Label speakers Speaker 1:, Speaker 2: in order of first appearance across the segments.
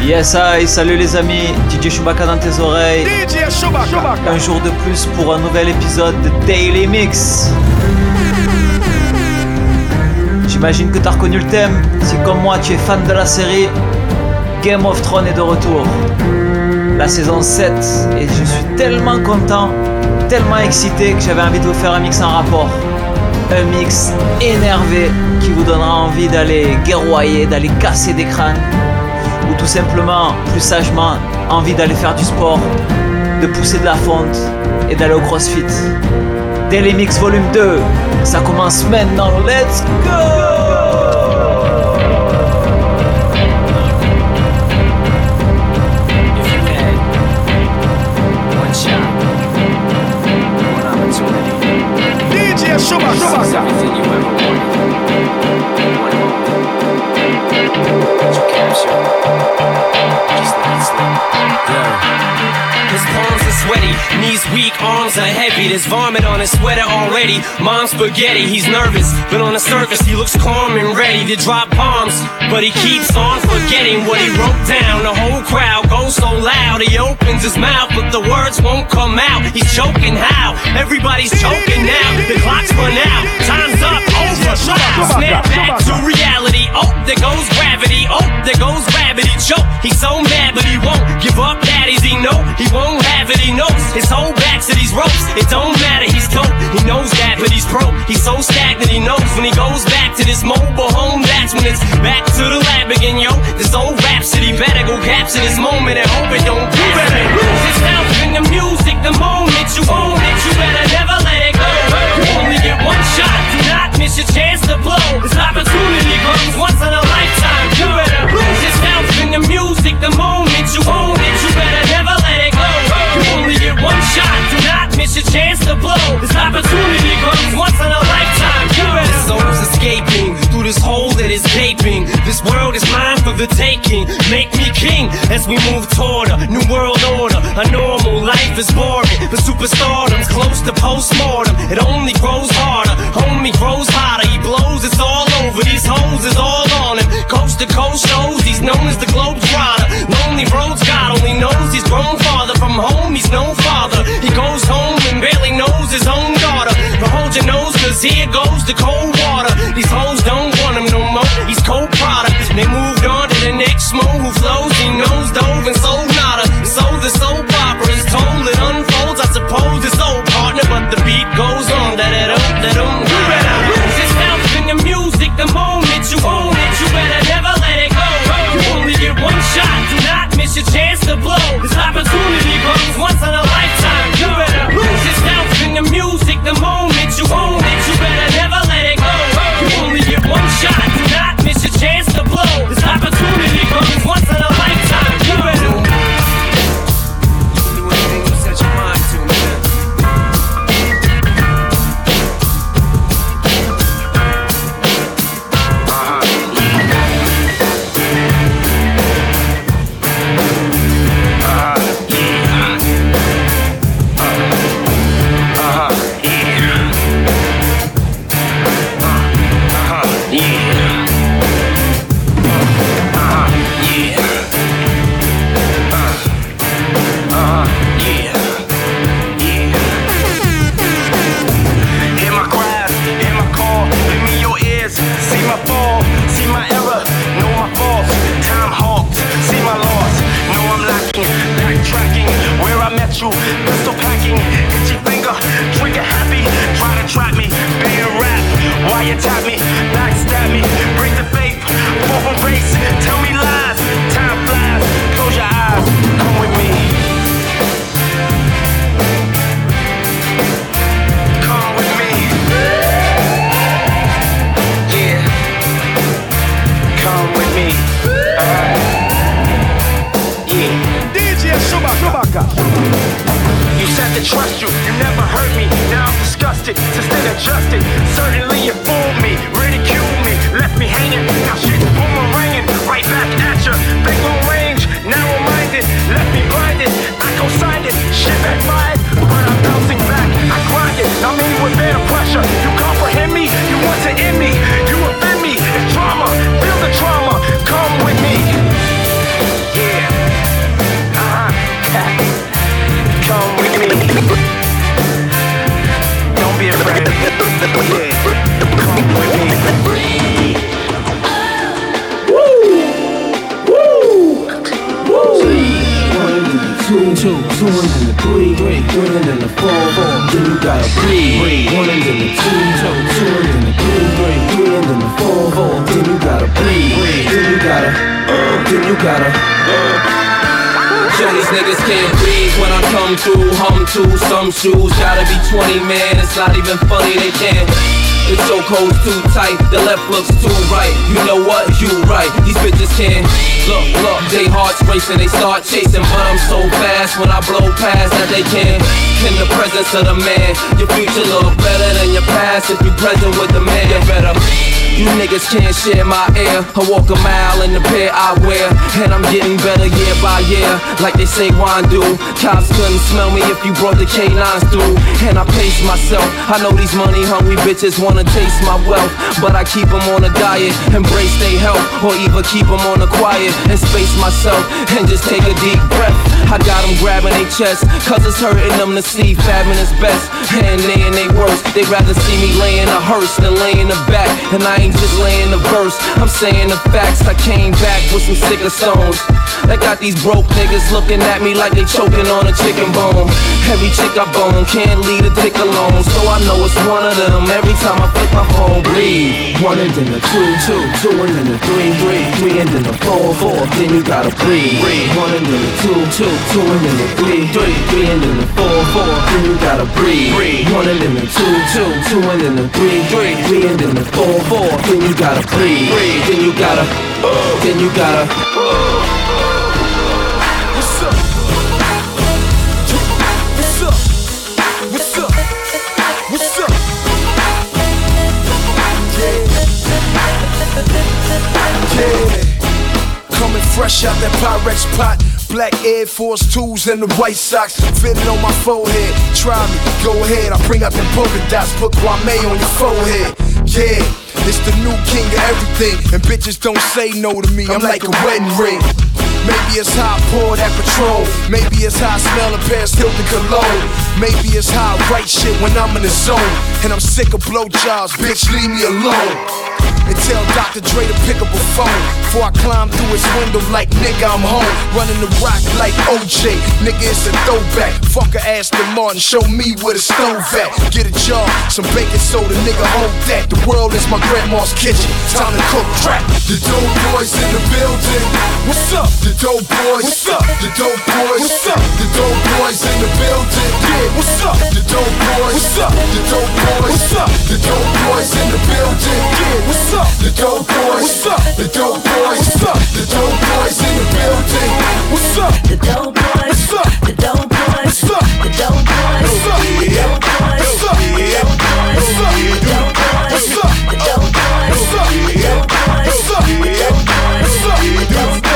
Speaker 1: Yes, I, salut les amis, DJ Chewbacca dans tes oreilles.
Speaker 2: DJ Chewbacca.
Speaker 1: Un jour de plus pour un nouvel épisode de Daily Mix. J'imagine que tu as reconnu le thème. Si comme moi tu es fan de la série, Game of Thrones est de retour. La saison 7 et je suis tellement content, tellement excité que j'avais envie de vous faire un mix en rapport. Un mix énervé qui vous donnera envie d'aller guerroyer, d'aller casser des crânes ou tout simplement, plus sagement, envie d'aller faire du sport, de pousser de la fonte et d'aller au crossfit. Daily Mix Volume 2, ça commence maintenant, let's go
Speaker 3: weak, arms are heavy. There's vomit on his sweater already. Mom's spaghetti, he's nervous, but on the surface he looks calm and ready to drop bombs. But he keeps on forgetting what he wrote down. The whole crowd goes so loud, he opens his mouth, but the words won't come out. He's choking how? Everybody's choking now. The clock's run out, time's up, over. Snap back to reality. Oh, there goes gravity. Oh, there goes gravity. Choke. He's so mad, but he won't give up. Daddies, he know he won't have it. He knows his whole back to these ropes. It don't matter. He's dope. He knows that, but he's pro. He's so stagnant. He knows when he goes back to this mobile home. That's when it's back to the lab again, yo. This old rhapsody better go capture this moment and hope it don't. You better lose yourself in the music. The moment you own it, you better never let it go. You only get one shot. Do not miss your chance to blow. This opportunity comes once in a lifetime. You better lose yourself in the music. The moment you own it, you better never let it go. You only get one shot. Do not miss your chance to blow. This opportunity comes once in a this hole that is gaping. This world is mine for the taking. Make me king as we move toward a new world order. A normal life is boring, but superstardom's close to postmortem. It only grows harder, homie grows hotter. He blows, it's all over. These hoes is all on him. Coast to coast shows, he's known as the globe trotter. Lonely roads, God only knows he's grown
Speaker 4: breathe. One and then the two, two, and then the three, three, and then the four, four. Then you gotta breathe. Then you gotta, uh, then you gotta.
Speaker 5: Yo, these niggas can't breathe when I come through. Hum to some shoes, gotta be 20, man. It's not even funny, they can't. The chokehold's too tight, the left looks too right. You know what? You right. These bitches can't look, look. They hearts racing, they start chasing, but I'm so fast when I blow past that they can't. In the presence of the man, your future look better than your past. If you present with the man, you better. You niggas can't share my air. I walk a mile in the pair I wear. And I'm getting better year by year. Like they say wine do. Cops couldn't smell me if you brought the K9s through. And I pace myself. I know these money hungry bitches wanna taste my wealth. But I keep them on a diet. Embrace their health. Or even keep them on the quiet. And space myself. And just take a deep breath. I got them grabbing their chest. Cause it's hurting them to see fabbing is best. And they and they worst. They'd rather see me laying a hearse than laying the back. And I ain't just laying the verse. I'm saying the facts. I came back with some sicker songs. That got these broke niggas looking at me like they choking on a chicken bone. Every chick I bone can't leave a dick alone. So I know it's one of them. Every time I flip my phone, breathe.
Speaker 4: One and then the two, two, two and then the three, three, three and then the four, four. Then you gotta breathe. One and then the two, two, two and then the three, three, three and then the four, four. Then you gotta breathe, breathe. One and then the two, two, two and then the three, three, three and then the four, four. Then you gotta breathe, breathe. Then you gotta, then you gotta.
Speaker 2: What's up? What's up? What's up? What's up? Yeah. Yeah. Coming fresh out that Pyrex pot. Black Air Force 2s and the White Sox fitted on my forehead. Try me, go ahead. I bring out them polka dots, put Kwame on your forehead. Yeah, it's the new king of everything. And bitches don't say no to me. I'm like a wedding ring. Maybe it's how I pour that Patrón. Maybe it's how I smell a pair of Hilton cologne. Maybe it's how I write shit when I'm in the zone. And I'm sick of blowjobs, bitch, leave me alone. And tell Dr. Dre to pick up a phone Before I climb through his window like nigga I'm home Running the rock like OJ Nigga it's a throwback Fuck a Aston Martin Show me where the stove at Get a job Some baking soda Nigga hold that The world is my grandma's kitchen Time to cook crack The dope boys in the building What's up? The dope boys What's up? The dope boys What's up? The dope boys in the building Yeah What's up? The dope boys What's up? The dope boys What's up? The dope boys in the building Yeah What's up? The dope boys What's up? The dope boys What's up? The dope boys in the building What's up?
Speaker 6: The dope boys.
Speaker 2: What's up?
Speaker 6: The dope boys.
Speaker 2: What's up?
Speaker 6: The dope boys.
Speaker 2: What's up?
Speaker 6: The dope boys.
Speaker 2: What's up?
Speaker 6: The dope boys.
Speaker 2: What's up?
Speaker 6: The dope boys.
Speaker 2: What's up?
Speaker 6: The dope boys.
Speaker 2: What's up?
Speaker 6: The dope boys.
Speaker 2: What's up?
Speaker 6: The dope boys.
Speaker 2: What's up?
Speaker 6: The dope boys.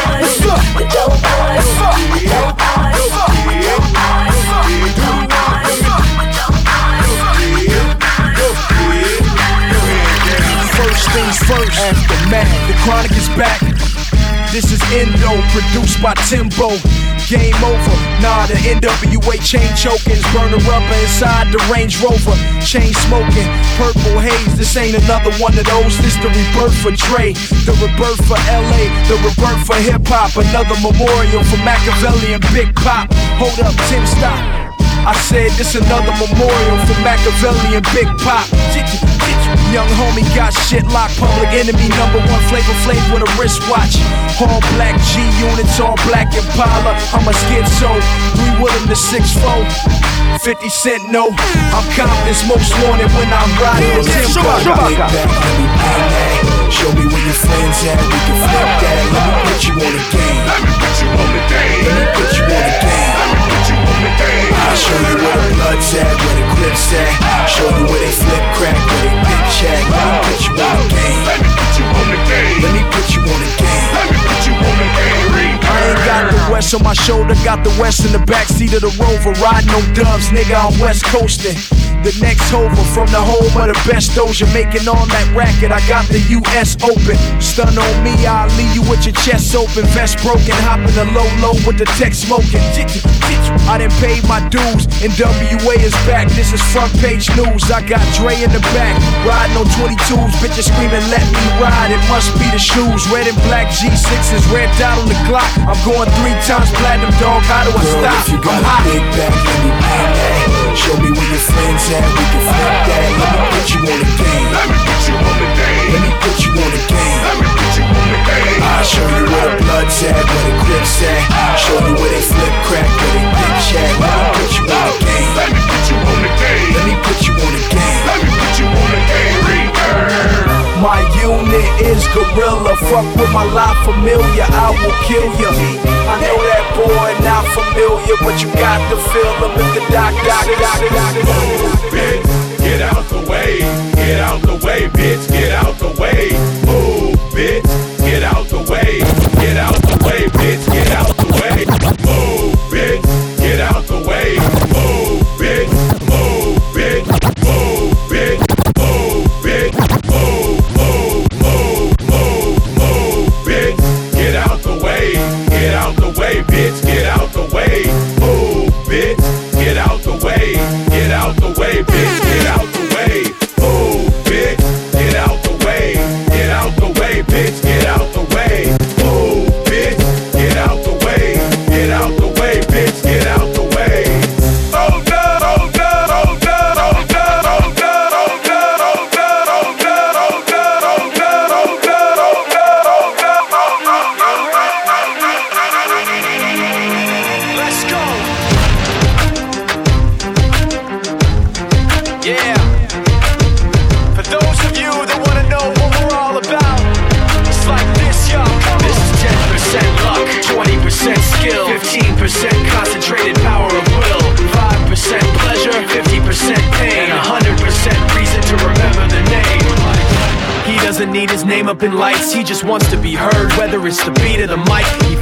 Speaker 2: First aftermath. The chronic is back. This is Endo, produced by Timbo. Game over. Nah, the NWA chain chokings, burning rubber inside the Range Rover. Chain smoking, purple haze. This ain't another one of those. This the rebirth for Dre, the rebirth for LA, the rebirth for hip hop. Another memorial for Makaveli and Big Pop. Hold up, Tim, stop. I said this another memorial for Makaveli and Big Pop. Young homie got shit locked. Public enemy number one flavor flav with a wristwatch. All black G units, all black Impala. I'm a schizo. Three Willem the six four. 50 Cent no. I'm confidence most wanted when I'm riding with Timbo.
Speaker 4: Get back, me that. Show me where your friends
Speaker 2: got on my shoulder, got the west in the backseat of the rover. Riding no dubs, nigga, I'm west coasting. The next hover from the home of the best doja. Making all that racket, I got the US open. Stun on me, I'll leave you with your chest open. Vest broken, hopping the low low with the tech smoking. I done paid my dues, NWA is back. This is front page news. I got Dre in the back, riding on 22s. Bitches screaming, let me ride. It must be the shoes. Red and black G6s, red dot on the clock. I'm going three times platinum, dog. How do I
Speaker 4: Girl,
Speaker 2: stop?
Speaker 4: if you got
Speaker 2: I'm hot.
Speaker 4: big back,
Speaker 2: is gorilla. Fuck with my life familiar, I will kill ya. I know that boy not familiar, but you got to feel him if the doc, doc, doc, doc,
Speaker 7: Move, bitch. Get out the way. Get out the way, bitch. Get out the way. Move, bitch. Get out the way. Get out the way, bitch. Get out the way. Move, bitch.
Speaker 8: Concentrated power of will, 5% pleasure, 50% pain, and 100% reason to remember the name. He doesn't need his name up in lights, he just wants to be heard, whether it's the beat of the mic.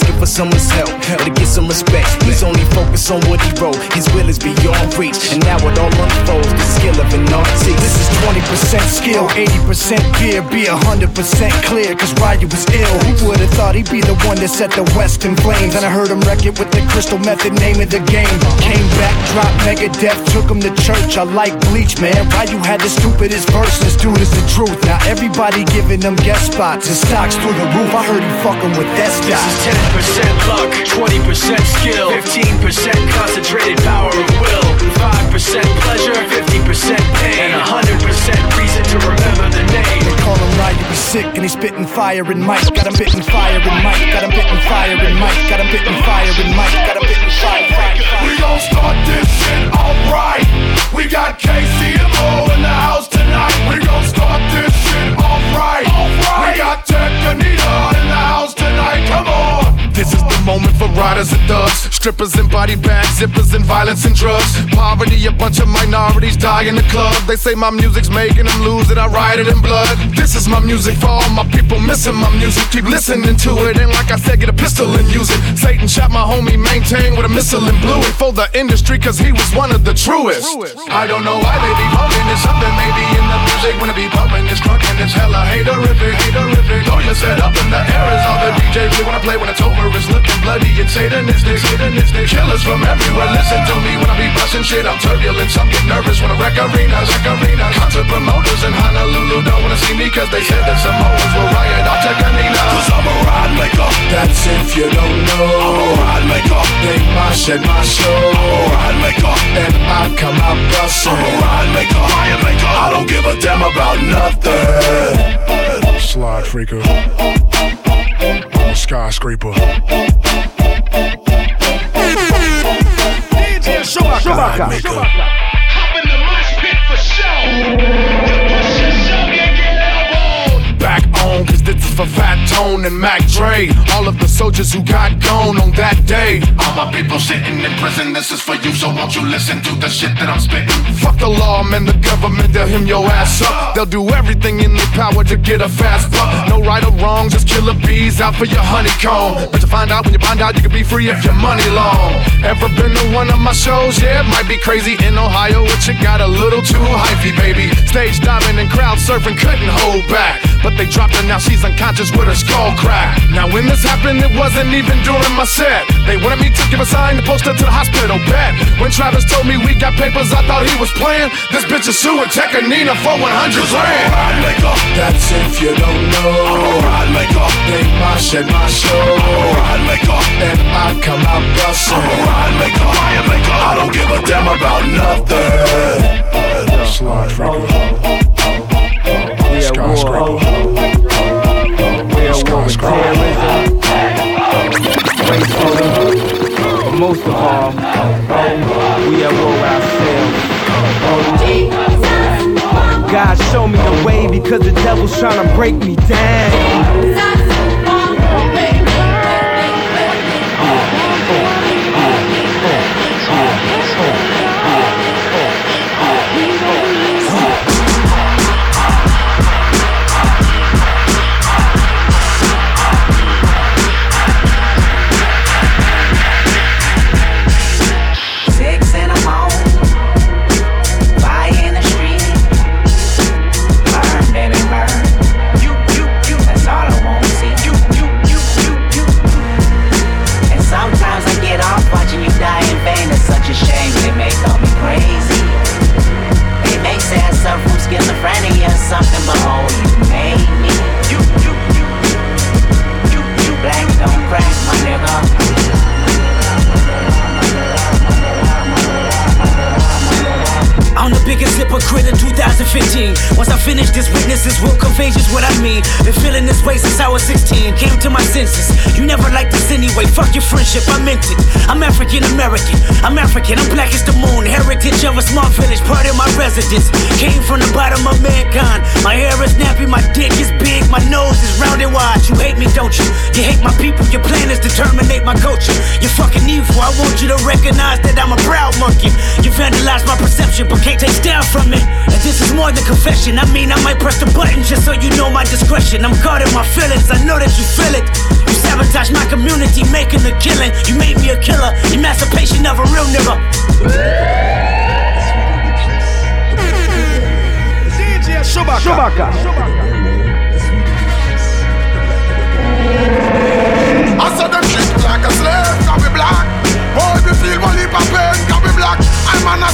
Speaker 4: asking for someone's help or to get some respect. He's only focused on what he wrote, his will is beyond reach. And now it all unfolds, the skill of an artist. This is 20% skill, 80% fear, be 100% clear, cause Ryu was ill. Who would've thought he'd be the one that set the West in flames? And I heard him wreck it with the crystal method, name of the game. Came back, dropped mega death, took him to church. I like Bleach, man. Ryu had the stupidest verse, this dude is the truth. Now everybody giving them guest spots and stocks through the roof. I heard he fucking with that stock.
Speaker 8: Is 10% luck, 20% skill, 15% concentrated power of will, 5% pleasure, 50% pain, and 100% reason to remember the name.
Speaker 4: They call him Ryu, he's sick and he's spitting fire and Mike. Got him spitting fire and Mike. Got him spitting fire and Mike. Got him spitting fire and Mike. Got him spitting fire. fire, fire.
Speaker 7: We gon' start this shit alright. We got KCMO in the house tonight. We gon' start this shit alright. We got Tech N9ne in the house tonight. Come on. This is the moment for riders and thugs, strippers and body bags, zippers and violence and drugs. Poverty, a bunch of minorities die in the club. They say my music's making them lose it. I write it in blood. This is my music for all my people missing my music. Keep listening to it, and like I said, get a pistol and use it. Satan shot my homie, maintain with a missile and blew it for the industry, cause he was one of the truest. I don't know why they be bumping this something maybe in the music it be pumping this crunk and it's hella haterific, haterific. Throw your set up in the air is all the DJ play when I play when it's over. It's looking bloody and satanistic, satanistic. Killers from everywhere listen to me when I be busting shit. I'm turbulent, some get nervous when I wreck arenas, wreck arenas. Concert promoters in Honolulu don't wanna see me cause they said that Samoans will riot off Tech N9ne. Cause I'm a ride maker.
Speaker 4: That's if you don't know.
Speaker 7: I'm a ride maker.
Speaker 4: They mosh at my show.
Speaker 7: I'm a ride maker.
Speaker 4: And I come out busting.
Speaker 7: I'm a ride maker. Riot maker. I don't give a damn about nothing
Speaker 9: slide freaker. I'm a skyscraper.
Speaker 7: DJ Hop in the pit for show. Back on, cause this is for Fat Tone and Mac Dre. All of the soldiers who got gone on that day. All my people sitting in prison, this is for you, so won't you listen to the shit that I'm spitting? Fuck the law, man, the government, they'll hem your ass up. They'll do everything in their power to get a fast buck. No right or wrong, just killer bees out for your honeycomb. But you find out when you find out you can be free if your money long. Ever been to one of my shows? Yeah, it might be crazy in Ohio, but you got a little too hypey, baby. Stage diving and crowd surfing couldn't hold back. But they dropped her, now she's unconscious with her skull cracked. Now when this happened, it wasn't even during my set. They wanted me to give a sign to post her to the hospital bed. When Travis told me we got papers, I thought he was playing. This bitch is suing Tech N9ne for 100 grand.
Speaker 2: That's if you don't know. i They mosh at my show. And I come out bustin'.
Speaker 7: I don't give a damn about nothing.
Speaker 10: Slide freaker.
Speaker 11: Yeah, war.
Speaker 10: Skyscraper.
Speaker 11: With terrorism, racism, but most of all, we at war ourselves. God, show me the way because the devil's trying to break me down.
Speaker 12: To my
Speaker 13: senses. You never liked this anyway. Fuck your friendship, I meant it. I'm African American. I'm African. I'm black as the moon. Heritage of a small village, part of my residence. Came from the bottom of mankind. My hair is nappy, my dick is big, my nose is round and wide. You hate me, don't you? You hate my people. Your plan is to terminate my culture. You're fucking evil. I want you to recognize that I'm a proud monkey. You vandalize my perception, but can't take down from it. And this is more than confession. I mean, I might press the button just so you know my discretion. I'm guarding my feelings. I know that you feel it. You sabotage my community, making a killing. You made me a killer. Emancipation of a real nigga.
Speaker 7: DJ Chewbacca. I saw them treat me like a slave, cause we black. Boy, we feel one heap of pain, cause we black. I'm man, I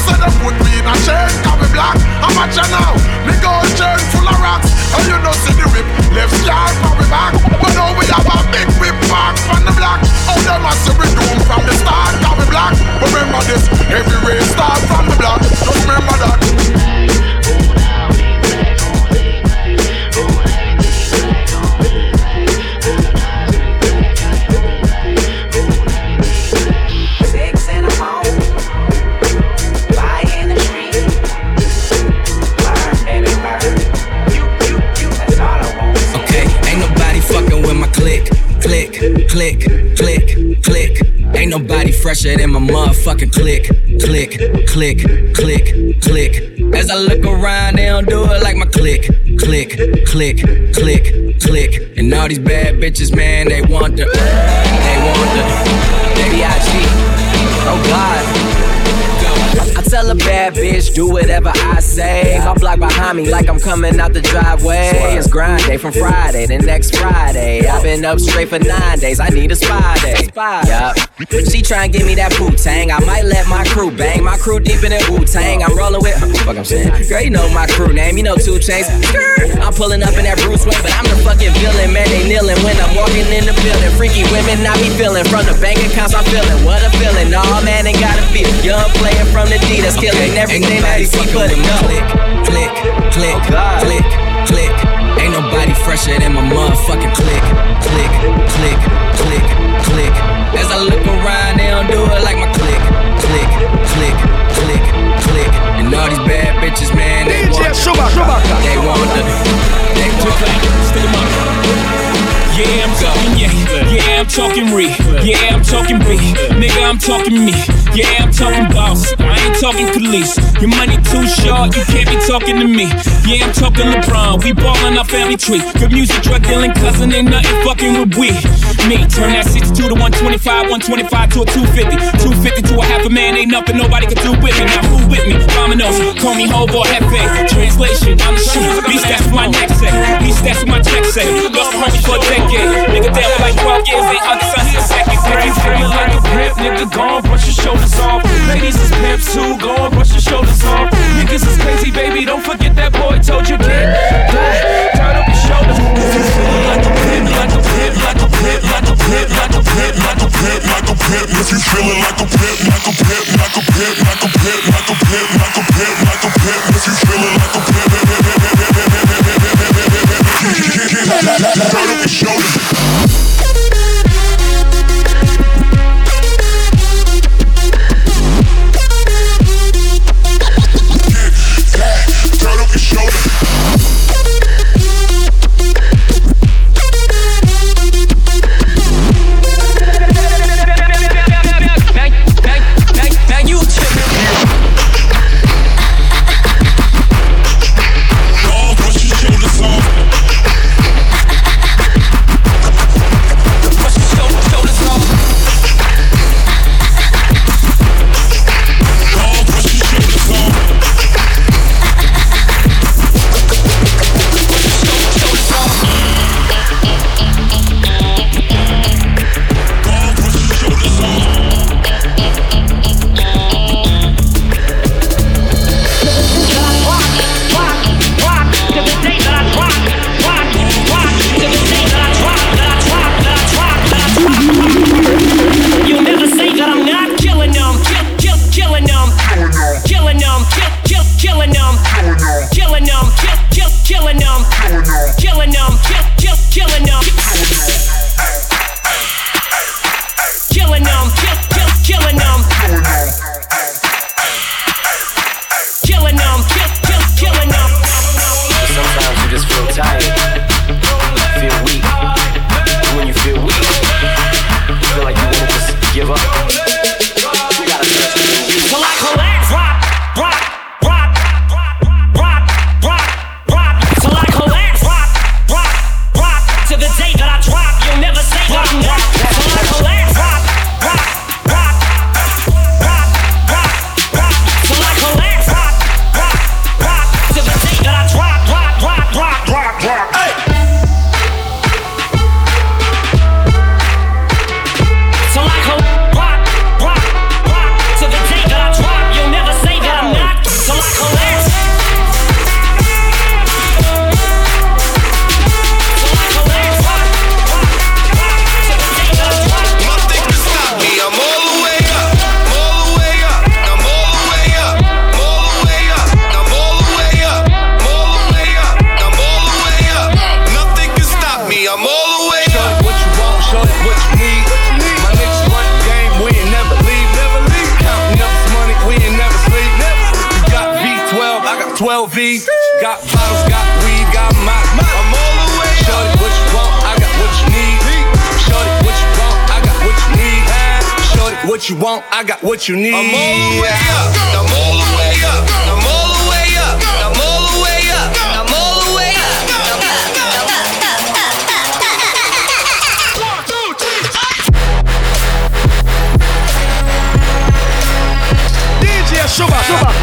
Speaker 13: fresher than my motherfucking click, click, click, click, click. As I look around, they don't do it like my click, click, click, click, click. And all these bad bitches, man, they want the, they want the, B.I.G. Oh God. Tell a bad bitch, do whatever I say. My block behind me, like I'm coming out the driveway. It's grind day from Friday to next Friday. I've been up straight for nine days. I need a spy day. Yup. She try and give me that Wu Tang. I might let my crew bang. My crew deep in that Wu Tang. I'm rolling with. Fuck, I'm saying. Girl, you know my crew name. You know two chains. I'm pulling up in that Bruce Wayne, but I'm the fucking villain. Man, they kneeling when I'm walking in the building. Freaky women, I be feeling. From the bank accounts, I'm feeling. What a feeling. Nah, man, ain't gotta feel. Young player from the D that's killing everything that he see. It up. Click, click, click, click, click. Ain't nobody fresher than my motherfucking click, click, click, click, click. As I look around, they don't do it like my click, click,
Speaker 14: talking re. Yeah, I'm talking B. Nigga, I'm talking me. Yeah, I'm talking boss. I ain't talking police. Your money too short, you can't be talking to me. Yeah, I'm talking LeBron. We ballin' our family tree. Good music, drug dealing, cousin, ain't nothing fucking with we. Me, turn that 62 to 125, 125 to a 250. 250 to a half a man, ain't nothing nobody can do with me. Now who with me? Dominoes, call me Hobo Hefe. Translation, I'm the shit. Beast, that's my neck say. Beast, that's my check say. Lost homie for a decade. Nigga, down for like 12 years, other sons in second grade.
Speaker 15: Feeling like a pimp, nigga, go brush your shoulders off. Ladies is pimps too, go brush your shoulders off. Niggas is crazy, baby, don't forget that boy told you get die. Up your
Speaker 3: Sometimes you
Speaker 15: V. Got bottles, got weed, got my.
Speaker 9: I'm all the way
Speaker 15: Show
Speaker 9: up.
Speaker 15: it what you want, I got what you need. Show it what you want, I got what you need. Show it what you want, I got what you need.
Speaker 9: I'm all the way up. I'm all the way up. I'm all the way up. I'm all the way up. I'm all the way up.
Speaker 16: DJ Chewbacca.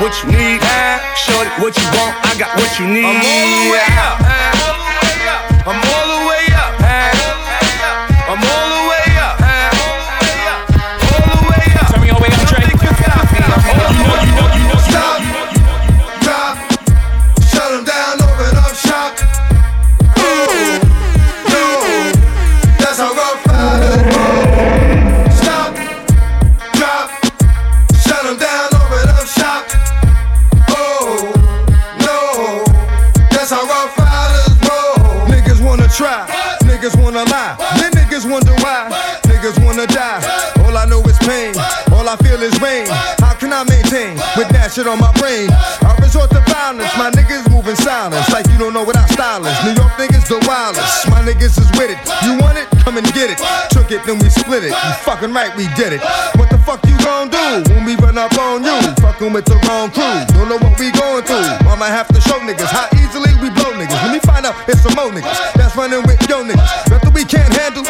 Speaker 15: What you need.
Speaker 16: Shorty, what you want? I got what you need. I'm all the way up. I'm all the way up.
Speaker 17: Shit on my brain? I resort to violence, my niggas moving silence like you don't know what is. New York niggas the wildest, my niggas is with it. You want it? Come and get it. Took it, then we split it. You fucking right, we did it. What the fuck you gon' do when we run up on you? Fucking with the wrong crew. Don't know what we going through. I might have to show niggas how easily we blow niggas. Let me find out it's some more niggas that's running with yo niggas. Nothing we can't handle.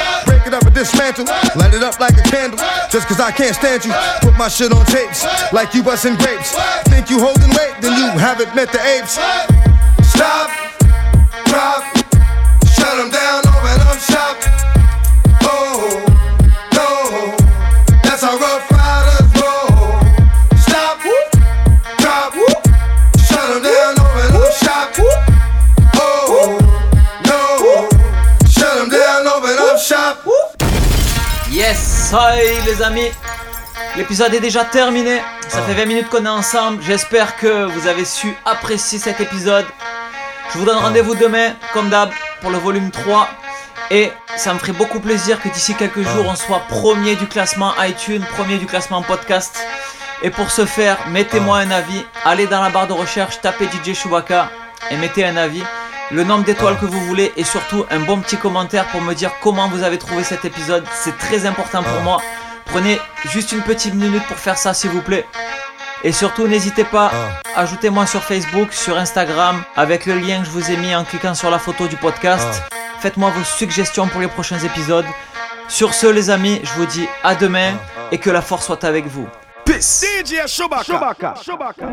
Speaker 17: Dismantle. Light it up like a candle. Just cause I can't stand you. Put my shit on tapes like you busting grapes. Think you holding weight, then you haven't met the apes.
Speaker 9: Stop,
Speaker 1: Hi les amis. L'épisode est déjà terminé. Ça fait 20 minutes qu'on est ensemble. J'espère que vous avez su apprécier cet épisode. Je vous donne rendez-vous demain, comme d'hab, pour le volume 3. Et ça me ferait beaucoup plaisir que d'ici quelques jours, on soit premier du classement iTunes, premier du classement podcast. Et pour ce faire, mettez-moi un avis. Allez dans la barre de recherche, tapez DJ Chewbacca et mettez un avis. Le nombre d'étoiles que vous voulez et surtout un bon petit commentaire pour me dire comment vous avez trouvé cet épisode. C'est très important pour moi. Prenez juste une petite minute pour faire ça s'il vous plaît. Et surtout n'hésitez pas, ajoutez-moi sur Facebook, sur Instagram, avec le lien que je vous ai mis en cliquant sur la photo du podcast. Faites-moi vos suggestions pour les prochains épisodes. Sur ce les amis, je vous dis à demain et que la force soit avec vous. Peace
Speaker 9: DJ Chewbacca. Chewbacca.